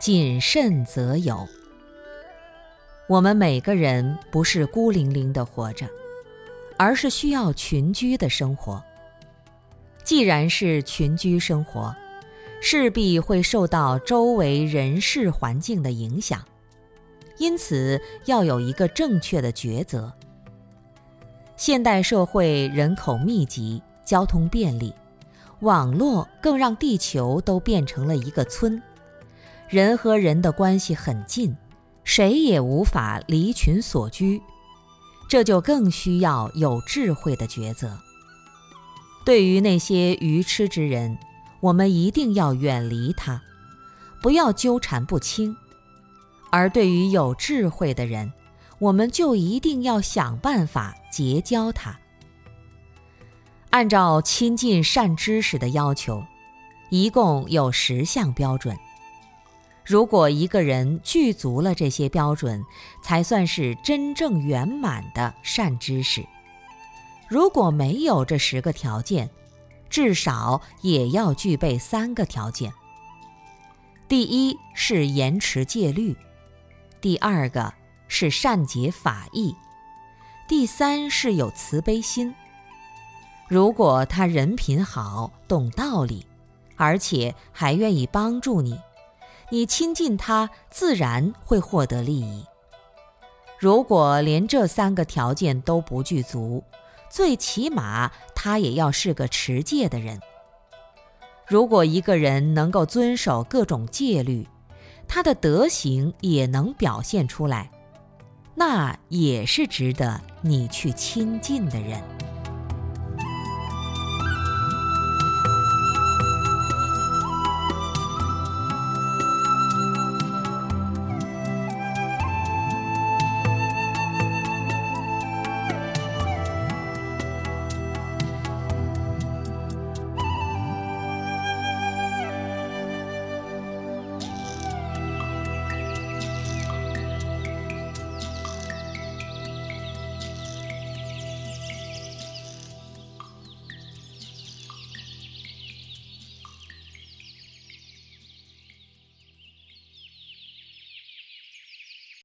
谨慎则有。我们每个人不是孤零零的活着，而是需要群居的生活。既然是群居生活，势必会受到周围人事环境的影响，因此要有一个正确的抉择。现代社会人口密集，交通便利，网络更让地球都变成了一个村，人和人的关系很近。谁也无法离群所居，这就更需要有智慧的抉择。对于那些愚痴之人，我们一定要远离他，不要纠缠不清；而对于有智慧的人，我们就一定要想办法结交他。按照亲近善知识的要求，一共有十项标准。如果一个人具足了这些标准，才算是真正圆满的善知识。如果没有这十个条件，至少也要具备三个条件：第一是严持戒律；第二个是善解法义；第三是有慈悲心。如果他人品好、懂道理，而且还愿意帮助你。你亲近他，自然会获得利益。如果连这三个条件都不具足，最起码他也要是个持戒的人。如果一个人能够遵守各种戒律，他的德行也能表现出来，那也是值得你去亲近的人。